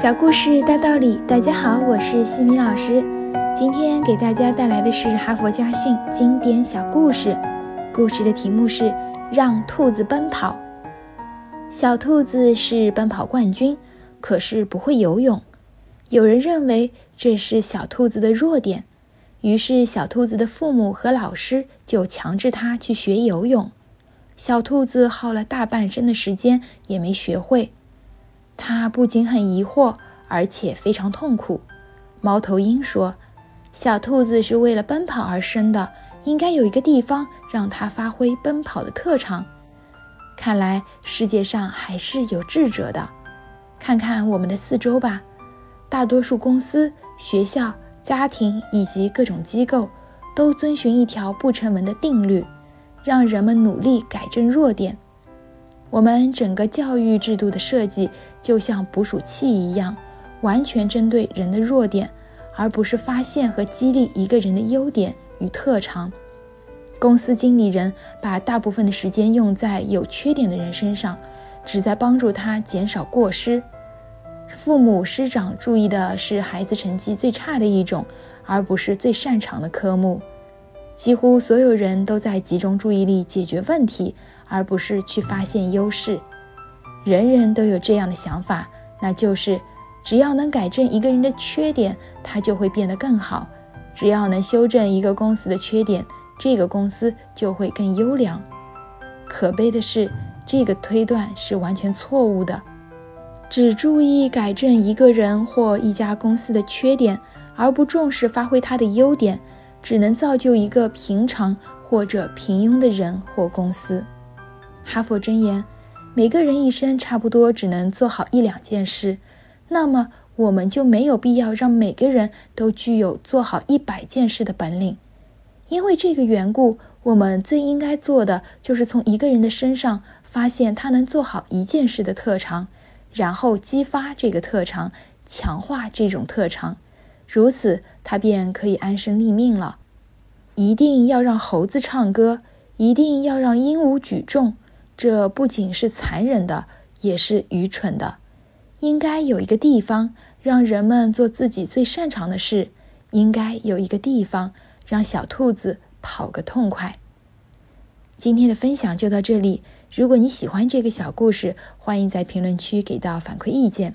小故事大道理，大家好，我是西米老师。今天给大家带来的是哈佛家训经典小故事，故事的题目是《让兔子奔跑》。小兔子是奔跑冠军，可是不会游泳。有人认为这是小兔子的弱点，于是小兔子的父母和老师就强制它去学游泳。小兔子耗了大半生的时间也没学会。他不仅很疑惑，而且非常痛苦。猫头鹰说：“小兔子是为了奔跑而生的，应该有一个地方让它发挥奔跑的特长。看来世界上还是有智者的。看看我们的四周吧，大多数公司、学校、家庭以及各种机构都遵循一条不成文的定律，让人们努力改正弱点。”我们整个教育制度的设计就像捕鼠器一样，完全针对人的弱点，而不是发现和激励一个人的优点与特长。公司经理人把大部分的时间用在有缺点的人身上，旨在帮助他减少过失。父母师长注意的是孩子成绩最差的一种，而不是最擅长的科目。几乎所有人都在集中注意力解决问题。而不是去发现优势，人人都有这样的想法，那就是只要能改正一个人的缺点，他就会变得更好；只要能修正一个公司的缺点，这个公司就会更优良。可悲的是，这个推断是完全错误的。只注意改正一个人或一家公司的缺点，而不重视发挥他的优点，只能造就一个平常或者平庸的人或公司。哈佛箴言：每个人一生差不多只能做好一两件事，那么我们就没有必要让每个人都具有做好一百件事的本领。因为这个缘故，我们最应该做的就是从一个人的身上发现他能做好一件事的特长，然后激发这个特长，强化这种特长，如此他便可以安身立命了。一定要让猴子唱歌，一定要让鹦鹉举重。这不仅是残忍的，也是愚蠢的。应该有一个地方让人们做自己最擅长的事，应该有一个地方让小兔子跑个痛快。今天的分享就到这里。如果你喜欢这个小故事，欢迎在评论区给到反馈意见。